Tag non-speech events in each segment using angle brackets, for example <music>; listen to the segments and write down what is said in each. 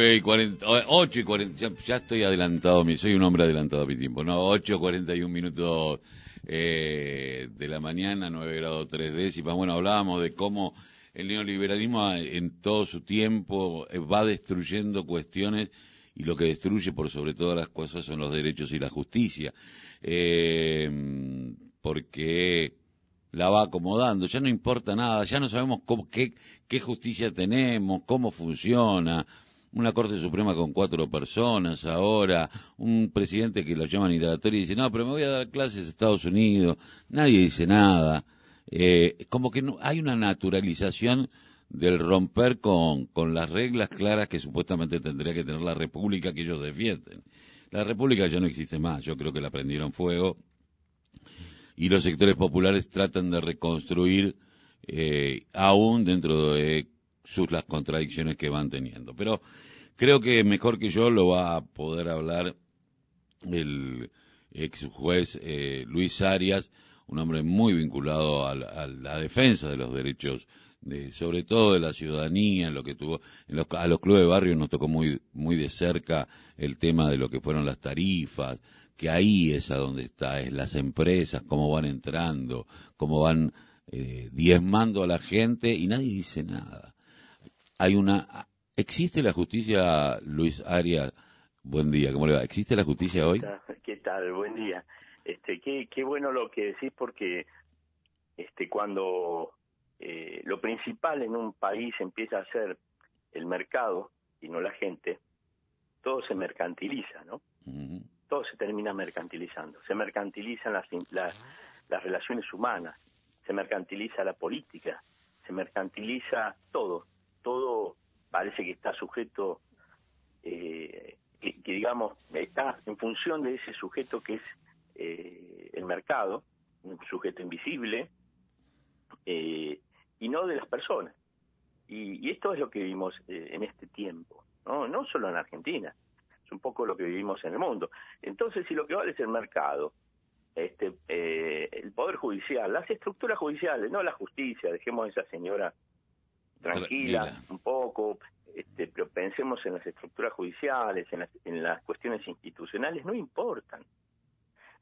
9 y 40, 8 y 40, ya, estoy adelantado, soy un hombre adelantado a mi tiempo, no, 8 41 minutos eh, de la mañana, 9 grados 3 décimas. Bueno, hablábamos de cómo el neoliberalismo en todo su tiempo eh, va destruyendo cuestiones y lo que destruye por sobre todas las cosas son los derechos y la justicia. Eh, porque la va acomodando, ya no importa nada, ya no sabemos cómo, qué, qué justicia tenemos, cómo funciona, una Corte Suprema con cuatro personas ahora, un presidente que lo llaman indagatorio y dice, no, pero me voy a dar clases a Estados Unidos, nadie dice nada, eh, como que no, hay una naturalización del romper con, con las reglas claras que supuestamente tendría que tener la República que ellos defienden. La República ya no existe más, yo creo que la prendieron fuego. Y los sectores populares tratan de reconstruir eh, aún dentro de sus las contradicciones que van teniendo. Pero creo que mejor que yo lo va a poder hablar el ex juez eh, Luis Arias, un hombre muy vinculado a la, defensa de los derechos de, sobre todo de la ciudadanía, en lo que tuvo, a los clubes de barrio nos tocó muy, muy de cerca el tema de lo que fueron las tarifas, que ahí es a donde está, es las empresas, cómo van entrando, cómo van eh, diezmando a la gente y nadie dice nada hay una... ¿Existe la justicia, Luis Arias? Buen día, ¿cómo le va? ¿Existe la justicia hoy? ¿Qué tal? Buen día. Este, qué, qué bueno lo que decís porque este, cuando eh, lo principal en un país empieza a ser el mercado y no la gente, todo se mercantiliza, ¿no? Todo se termina mercantilizando. Se mercantilizan las, las, las relaciones humanas, se mercantiliza la política, se mercantiliza todo todo parece que está sujeto, eh, que, digamos, está en función de ese sujeto que es eh, el mercado, un sujeto invisible, eh, y no de las personas. Y, esto es lo que vivimos en este tiempo, ¿no? no solo en Argentina, es un poco lo que vivimos en el mundo. Entonces, si lo que vale es el mercado, este, el Poder Judicial, las estructuras judiciales, no la justicia, dejemos a esa señora tranquila, un poco, este, pero pensemos en las estructuras judiciales, en las, cuestiones institucionales, no importan.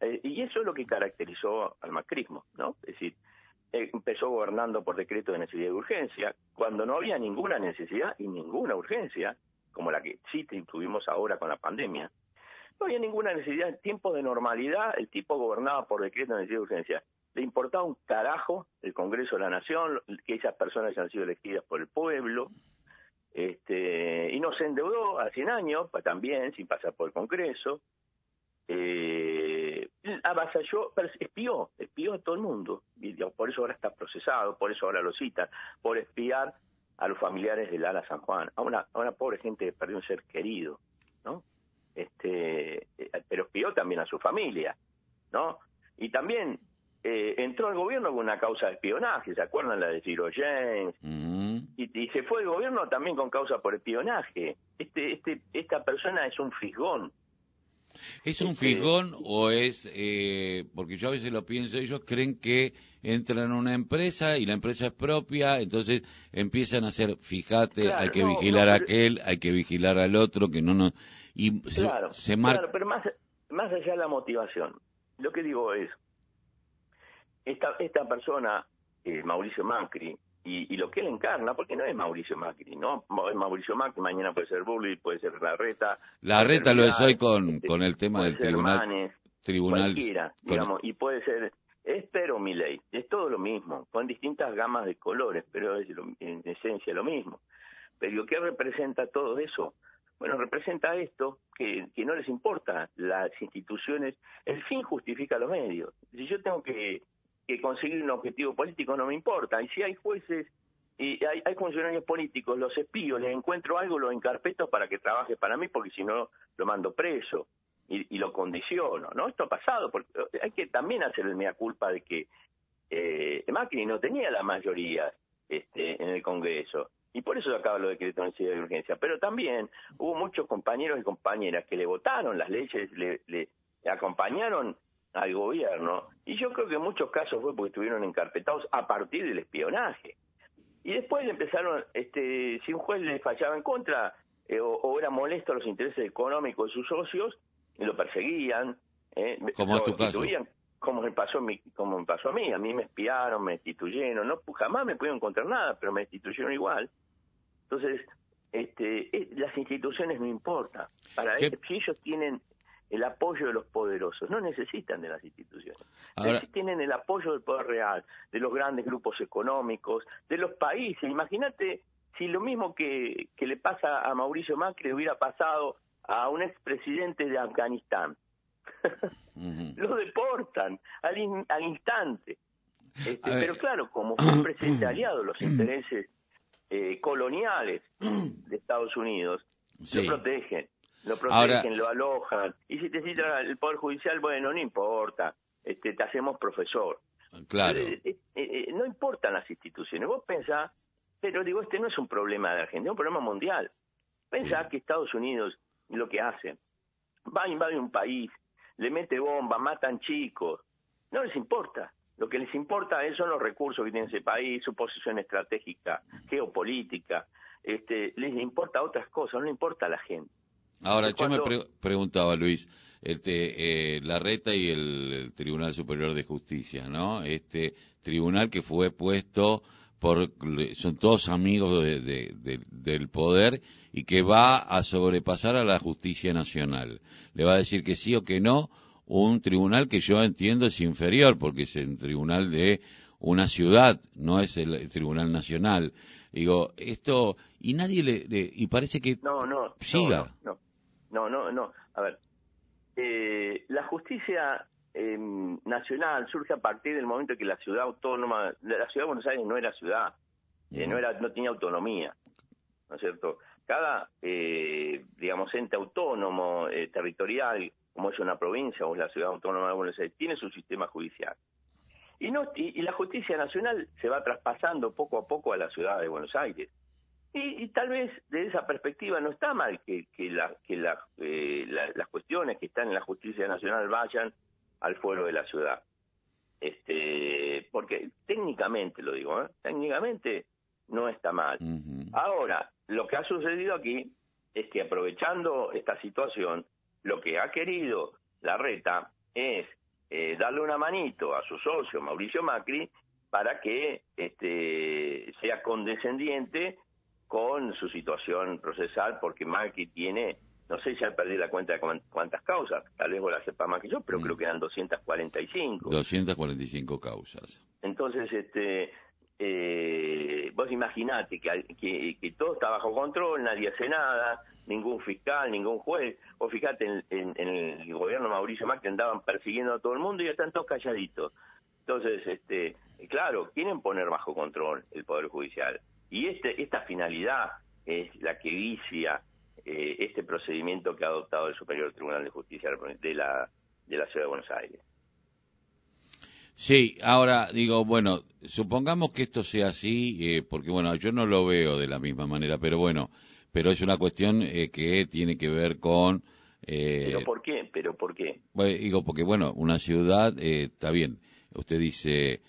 Eh, y eso es lo que caracterizó al macrismo, ¿no? Es decir, empezó gobernando por decreto de necesidad y urgencia, cuando no había ninguna necesidad y ninguna urgencia, como la que sí tuvimos ahora con la pandemia. Había ninguna necesidad, en tiempos de normalidad el tipo gobernaba por decreto de necesidad y urgencia le importaba un carajo el Congreso de la Nación, que esas personas hayan sido elegidas por el pueblo, este, y no se endeudó a 100 años, también, sin pasar por el Congreso, eh, avasalló, espió, espió a todo el mundo, por eso ahora está procesado, por eso ahora lo cita, por espiar a los familiares del Ala San Juan, a una, a una pobre gente que perdió un ser querido, ¿no? Este, eh, pero espió también a su familia, ¿no? Y también eh, entró al gobierno con una causa de espionaje, ¿se acuerdan la de Ciro James? Mm. Y, se fue del gobierno también con causa por espionaje. Este, este, esta persona es un fisgón. ¿Es un este, fisgón o es, eh, porque yo a veces lo pienso, ellos creen que entran en una empresa y la empresa es propia, entonces empiezan a hacer, fíjate, hay que vigilar a aquel, hay que vigilar al otro, que no nos... Y claro, se, claro, pero más, más allá de la motivación, lo que digo es, esta, esta persona, eh, Mauricio Macri, y, lo que él encarna, porque no es Mauricio Macri, ¿no? Es Mauricio Macri, mañana puede ser Bulli, puede ser La Reta. La Reta lo es hoy con, este, con el tema del tribunal. tribunal cualquiera, digamos, y puede ser Esper o Milei, es todo lo mismo, con distintas gamas de colores, pero es en esencia lo mismo. Pero ¿qué representa todo eso? Bueno, representa esto, que, que no les importa las instituciones, el fin justifica los medios. Si yo tengo que que conseguir un objetivo político no me importa. Y si hay jueces y hay, funcionarios políticos, los espíos, les encuentro algo, lo encarpeto para que trabaje para mí, porque si no lo mando preso y, lo condiciono, ¿no? Esto ha pasado, porque hay que también hacer el mea culpa de que eh, Macri no tenía la mayoría este, en el Congreso. Y por eso acaba lo decretos de necesidad de urgencia. Pero también hubo muchos compañeros y compañeras que le votaron las leyes, le, le acompañaron al gobierno, y yo creo que en muchos casos fue porque estuvieron encarpetados a partir del espionaje. Y después le empezaron, este, si un juez le fallaba en contra, eh, o, era molesto a los intereses económicos de sus socios y lo perseguían. Eh, como tu caso. Como me, pasó a mí, como me pasó a mí, a mí me espiaron, me destituyeron, no jamás me pudieron encontrar nada, pero me destituyeron igual. Entonces, este, eh, las instituciones no importan. Para si ellos tienen el apoyo de los poderosos, no necesitan de las instituciones. Ahora, tienen el apoyo del poder real, de los grandes grupos económicos, de los países. Imagínate si lo mismo que, que le pasa a Mauricio Macri hubiera pasado a un expresidente de Afganistán. <laughs> Lo deportan al, al instante. Este, pero claro, como fue <clears throat> un presidente aliado, los intereses eh, coloniales de Estados Unidos lo protegen, lo protegen, lo alojan. Y si te cita el Poder Judicial, bueno, no importa, este, te hacemos profesor. Claro. Eh, eh, no importan las instituciones. Vos pensás, pero digo, este no es un problema de Argentina, es un problema mundial. Pensá que Estados Unidos lo que hace, va a invadir un país, le mete bomba, matan chicos, no les importa. Lo que les importa son los recursos que tiene ese país, su posición estratégica, geopolítica. Este, les importa otras cosas, no le importa a la gente. Ahora, yo me preguntaba, Luis, este, eh, la RETA y el, Tribunal Superior de Justicia, ¿no? Este tribunal que fue puesto por, son todos amigos del poder y que va a sobrepasar a la justicia nacional. Le va a decir que sí o que no, un tribunal que yo entiendo es inferior porque es el tribunal de una ciudad, no es el, tribunal nacional. Digo, esto, y nadie le, y parece que no, no, siga. No, no, no, no, a ver, eh, la justicia em, nacional surge a partir del momento que la ciudad autónoma, la ciudad de Buenos Aires no era ciudad, eh, no era, no tenía autonomía, ¿no es cierto? Cada, eh, digamos, ente autónomo, territorial, como es una provincia o es la ciudad autónoma de Buenos Aires, tiene su sistema judicial. Y, no, y, la justicia nacional se va traspasando poco a poco a la ciudad de Buenos Aires. Y, tal vez desde esa perspectiva no está mal que, que, la, que eh, las cuestiones que están en la justicia nacional vayan al fuero de la ciudad. Este, porque técnicamente lo digo, ¿eh? técnicamente no está mal. Ahora, lo que ha sucedido aquí es que aprovechando esta situación, lo que ha querido la reta es eh, darle una manito a su socio Mauricio Macri para que este, sea condescendiente con su situación procesal, porque Macri tiene, no sé si ha perdido la cuenta de cuántas causas, tal vez vos la sepas más que yo, pero creo que eran 245. 245 causas. Entonces, este, eh, vos imaginate que, que, que, todo está bajo control, nadie hace nada, ningún fiscal, ningún juez. O fíjate, en, el gobierno Mauricio Macri andaban persiguiendo a todo el mundo y ya están todos calladitos. Entonces, este, claro, quieren poner bajo control el Poder Judicial. Y este, esta finalidad es la que vicia eh, este procedimiento que ha adoptado el Superior Tribunal de Justicia de la, de la Ciudad de Buenos Aires. Sí, ahora digo, bueno, supongamos que esto sea así, eh, porque bueno, yo no lo veo de la misma manera, pero bueno, pero es una cuestión eh, que tiene que ver con... Eh, ¿Pero por qué? ¿Pero por qué? digo, porque bueno, una ciudad, eh, está bien, usted dice,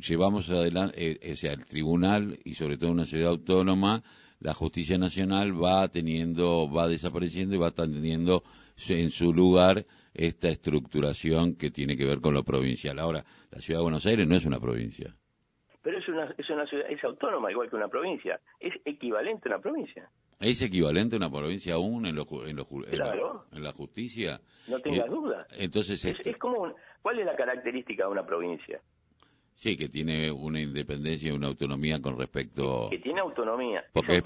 llevamos adelante, o sea, el tribunal y sobre todo una ciudad autónoma, la justicia nacional va teniendo, va desapareciendo y va teniendo en su lugar esta estructuración que tiene que ver con lo provincial. Ahora, la ciudad de Buenos Aires no es una provincia pero es una, es una ciudad, es autónoma igual que una provincia, es equivalente a una provincia. ¿Es equivalente a una provincia aún en, lo, en, la, justicia? No tengas duda. Entonces es, como, ¿cuál es la característica de una provincia? Sí, que tiene una independencia y una autonomía con respecto... Que, tiene autonomía. Porque es,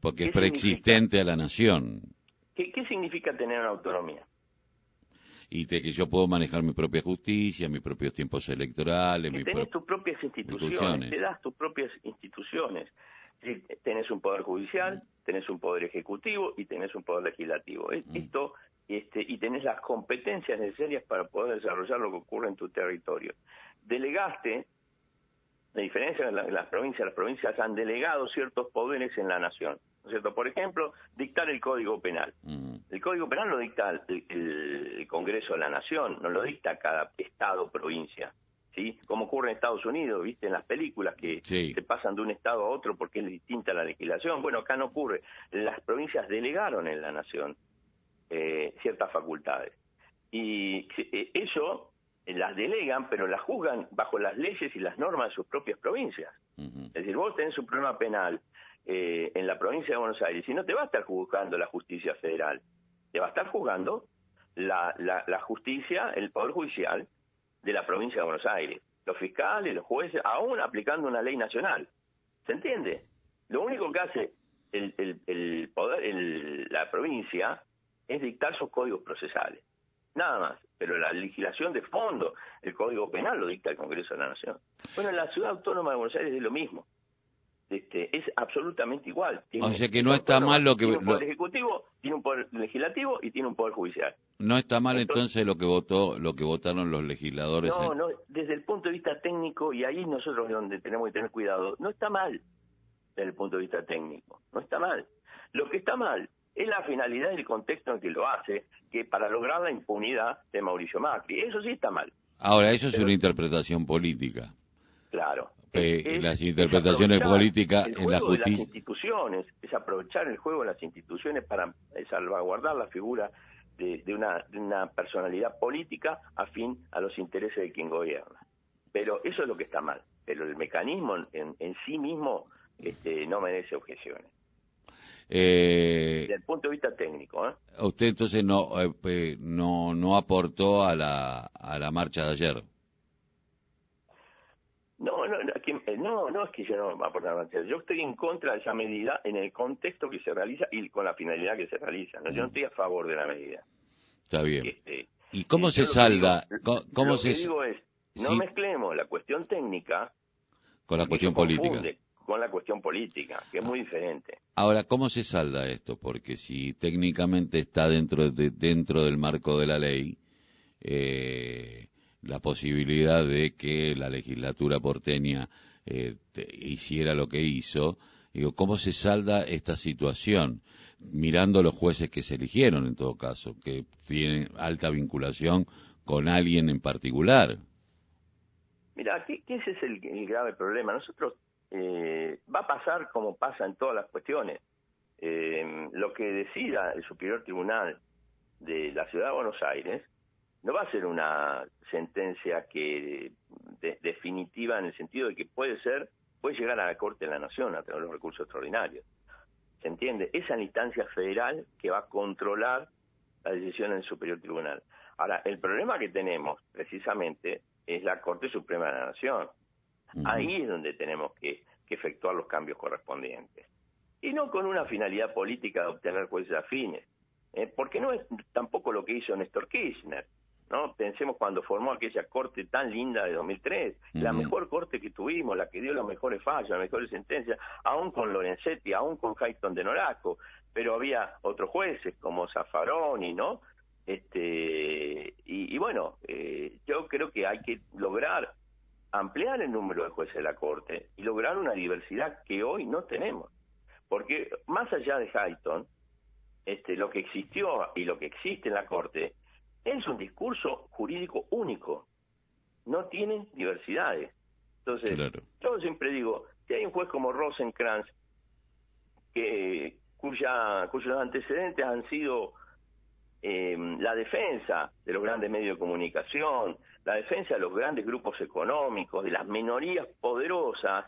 porque es preexistente a la nación. ¿Qué, ¿Qué significa tener una autonomía? y de que yo puedo manejar mi propia justicia, mis propios tiempos electorales. Que tenés tus propias instituciones, te das tus propias instituciones. Tenés un poder judicial, tenés un poder ejecutivo y tenés un poder legislativo. Mm. Esto este, y tenés las competencias necesarias para poder desarrollar lo que ocurre en tu territorio. Delegaste, la diferencia en las provincias, las provincias han delegado ciertos poderes en la nación cierto? Por ejemplo, dictar el Código Penal. Mm. El Código Penal lo dicta el, Congreso de la Nación, no lo dicta cada estado o provincia. ¿sí? Como ocurre en Estados Unidos, ¿viste? En las películas que Sí. se pasan de un estado a otro porque es distinta la legislación. Bueno, acá no ocurre. Las provincias delegaron en la nación eh, ciertas facultades. Y eh, eso las delegan, pero las juzgan bajo las leyes y las normas de sus propias provincias. Es decir, vos tenés un problema penal eh, en la provincia de Buenos Aires y no te va a estar juzgando la justicia federal, te va a estar juzgando la, la, la justicia, el Poder Judicial de la provincia de Buenos Aires, los fiscales, los jueces, aún aplicando una ley nacional. ¿Se entiende? Lo único que hace el, el, el poder, el- la provincia es dictar sus códigos procesales. Nada más. Pero la legislación de fondo, el Código Penal lo dicta el Congreso de la Nación. Bueno, en la Ciudad Autónoma de Buenos Aires es lo mismo. Este, es absolutamente igual. O sea que no está mal lo que- Tiene un poder lo- ejecutivo, tiene un poder legislativo y tiene un poder judicial. No está mal Entonces- entonces lo que votó, lo que votaron los legisladores. No, en- no, desde el punto de vista técnico, y ahí nosotros es donde tenemos que tener cuidado, no está mal desde el punto de vista técnico, no está mal. Lo que está mal es la finalidad y el contexto en que lo hace, que para lograr la impunidad de Mauricio Macri. Eso sí está mal, Ahora, eso es una interpretación política. claro. Eh, Es- las es interpretaciones políticas en la juego de las justicia. instituciones, es aprovechar el juego de las instituciones para salvaguardar la figura de, de una, de una personalidad política afín a los intereses de quien gobierna. Pero eso es lo que está mal. Pero el mecanismo en, en sí mismo este, no merece objeciones. Eh, Desde el punto de vista técnico, ¿eh? usted entonces no, eh, pe- no, no aportó a la, a la marcha de ayer. No, no, no, que- eh, no, no es que yo no aporte nada. Yo estoy en contra de esa medida en el contexto que se realiza y con la finalidad que se realiza. ¿no? Yo no estoy a favor de la medida. Está bien. Este, ¿Y cómo se salda? digo- ¿Cómo lo se que digo es, no sí. mezclemos la cuestión técnica con la cuestión política? confunde con la cuestión política, que es muy diferente. Ahora, ¿cómo se salda esto? Porque si técnicamente está dentro de, dentro del marco de la ley, eh, la posibilidad de que la legislatura porteña eh, te- hiciera lo que hizo, digo, ¿cómo se salda esta situación? Mirando los jueces que se eligieron, en todo caso, que tienen alta vinculación con alguien en particular. Mira, ¿qué, qué ese es el, el grave problema? Nosotros eh, va a pasar como pasa en todas las cuestiones. Eh, lo que decida el Superior Tribunal de la Ciudad de Buenos Aires no va a ser una sentencia que de- definitiva en el sentido de que puede ser, puede llegar a la Corte de la Nación a de los recursos extraordinarios. ¿Se entiende? Esa es la instancia federal que va a controlar la decisión del Superior Tribunal. Ahora, el problema que tenemos precisamente es la Corte Suprema de la Nación. Ahí es donde tenemos que, que efectuar los cambios correspondientes. Y no con una finalidad política de obtener jueces afines, ¿eh? porque no es tampoco lo que hizo Néstor Kirchner. ¿no? Pensemos cuando formó aquella corte tan linda de 2003, la Ujú. mejor corte que tuvimos, la que dio las mejores fallas, las mejores sentencias, aún con Lorenzetti, aún con Hayton de Noraco, pero había otros jueces como Zaffaroni, ¿no? Este, y, y bueno, eh, yo creo que hay que lograr ampliar el número de jueces de la Corte y lograr una diversidad que hoy no tenemos. Porque más allá de Hayton, este, lo que existió y lo que existe en la Corte es un discurso jurídico único. No tienen diversidades. Entonces, Claro. yo siempre digo, si hay un juez como Rosenkrantz, que, cuya, cuyos antecedentes han sido eh, la defensa de los grandes medios de comunicación, la defensa de los grandes grupos económicos, de las minorías poderosas,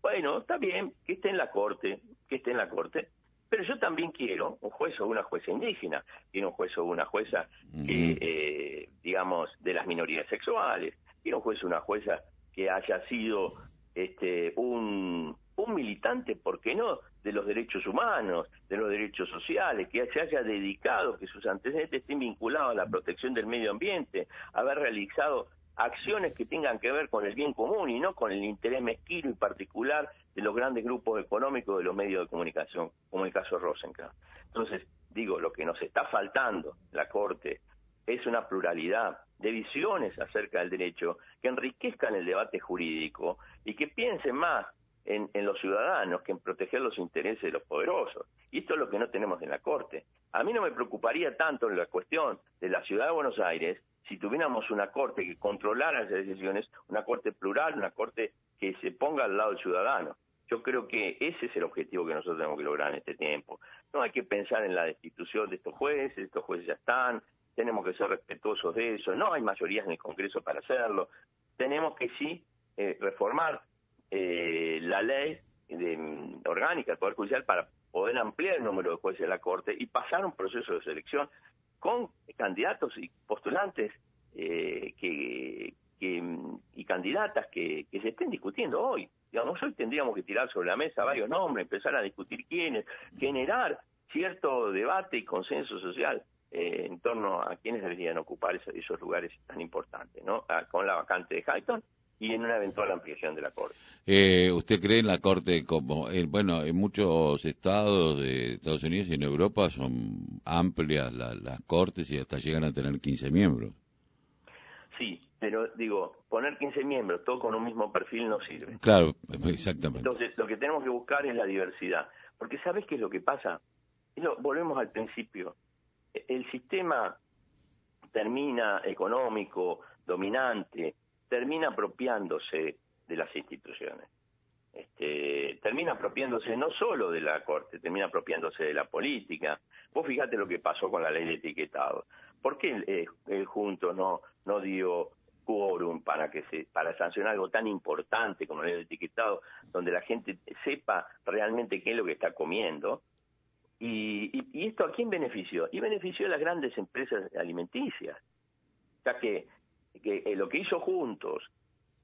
bueno, está bien que esté en la corte, que esté en la corte, pero yo también quiero un juez o una jueza indígena, quiero un juez o una jueza, que, eh, digamos, de las minorías sexuales, quiero un juez o una jueza que haya sido este, un, un militante, ¿por qué no?, de los derechos humanos, de los derechos sociales, que se haya dedicado, que sus antecedentes estén vinculados a la protección del medio ambiente, haber realizado acciones que tengan que ver con el bien común y no con el interés mezquino y particular de los grandes grupos económicos de los medios de comunicación, como el caso Rosenkrantz. Entonces, digo, lo que nos está faltando la Corte es una pluralidad de visiones acerca del derecho que enriquezcan el debate jurídico y que piensen más en, en los ciudadanos que en proteger los intereses de los poderosos. Y esto es lo que no tenemos en la Corte. A mí no me preocuparía tanto en la cuestión de la ciudad de Buenos Aires si tuviéramos una corte que controlara esas decisiones, una corte plural, una corte que se ponga al lado del ciudadano. Yo creo que ese es el objetivo que nosotros tenemos que lograr en este tiempo. No hay que pensar en la destitución de estos jueces, estos jueces ya están, tenemos que ser respetuosos de eso, no hay mayorías en el Congreso para hacerlo. Tenemos que sí eh, reformar eh, la ley de, orgánica del Poder Judicial para poder ampliar el número de jueces de la Corte y pasar un proceso de selección con candidatos y postulantes eh, que, y candidatas que, se estén discutiendo hoy. Digamos, hoy tendríamos que tirar sobre la mesa varios nombres, empezar a discutir quiénes, generar cierto debate y consenso social eh, en torno a quiénes deberían ocupar esos, lugares tan importantes, ¿no? Ah, con la vacante de Hayton y en una eventual ampliación de la Corte. Eh, ¿Usted cree en la Corte como, eh, bueno, en muchos estados de Estados Unidos y en Europa son amplias las Cortes y hasta llegan a tener 15 miembros? Sí, pero digo, poner 15 miembros, todo con un mismo perfil, no sirve. Claro, exactamente. Entonces, lo que tenemos que buscar es la diversidad. Porque ¿sabes qué es lo que pasa? volvemos al principio. El sistema termina económico, dominante, termina apropiándose de las instituciones. Este, termina apropiándose no solo de la Corte, termina apropiándose de la política. Vos fíjate lo que pasó con la ley de etiquetado. ¿Por qué el, Junto no, no dio quórum para que se para sancionar algo tan importante como la ley de etiquetado, donde la gente sepa realmente qué es lo que está comiendo? ¿Y, y, esto a quién benefició? Y benefició a las grandes empresas alimenticias. O sea que que eh, lo que hizo Juntos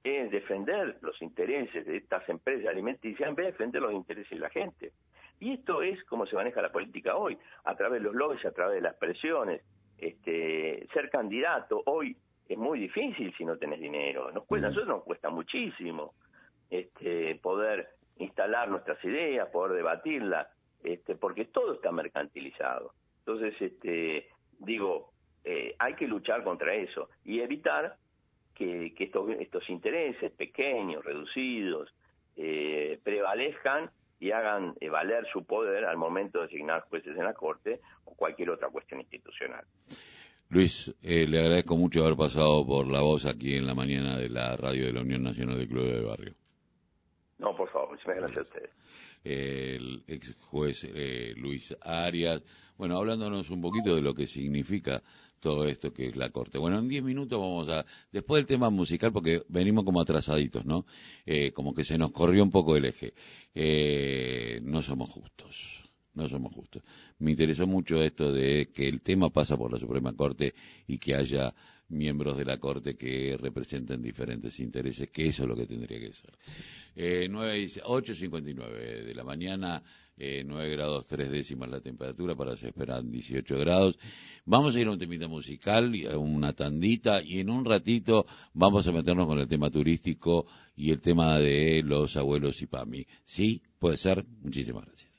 es defender los intereses de estas empresas alimenticias en vez de defender los intereses de la gente. Y esto es como se maneja la política hoy, a través de los lobbies, a través de las presiones. Este, ser candidato hoy es muy difícil si no tenés dinero. Nos cuesta, a nosotros nos cuesta muchísimo este, poder instalar nuestras ideas, poder debatirlas, este, porque todo está mercantilizado. Entonces, este, digo, eh, hay que luchar contra eso y evitar que, estos, estos intereses pequeños, reducidos, eh, prevalezcan y hagan eh, valer su poder al momento de designar jueces en la Corte o cualquier otra cuestión institucional. Luis, le agradezco mucho haber pasado por la voz aquí en la mañana de la radio de la Unión Nacional de Club de Barrio. No, por favor, muchas gracias a ustedes. El ex juez Luis Arias, bueno, hablándonos un poquito de lo que significa todo esto que es la corte. Bueno, en diez minutos vamos a, después del tema musical, porque venimos como atrasaditos, ¿no? Eh, como que se nos corrió un poco el eje. Eh, no somos justos, no somos justos. Me interesó mucho esto de que el tema pasa por la Suprema Corte y que haya miembros de la Corte que representen diferentes intereses, que eso es lo que tendría que ser. Eh, 8.59 de la mañana, eh, 9 grados 3 décimas la temperatura, para se esperan 18 grados. Vamos a ir a un temita musical, una tandita, y en un ratito vamos a meternos con el tema turístico y el tema de los abuelos y PAMI. ¿Sí? ¿Puede ser? Muchísimas gracias.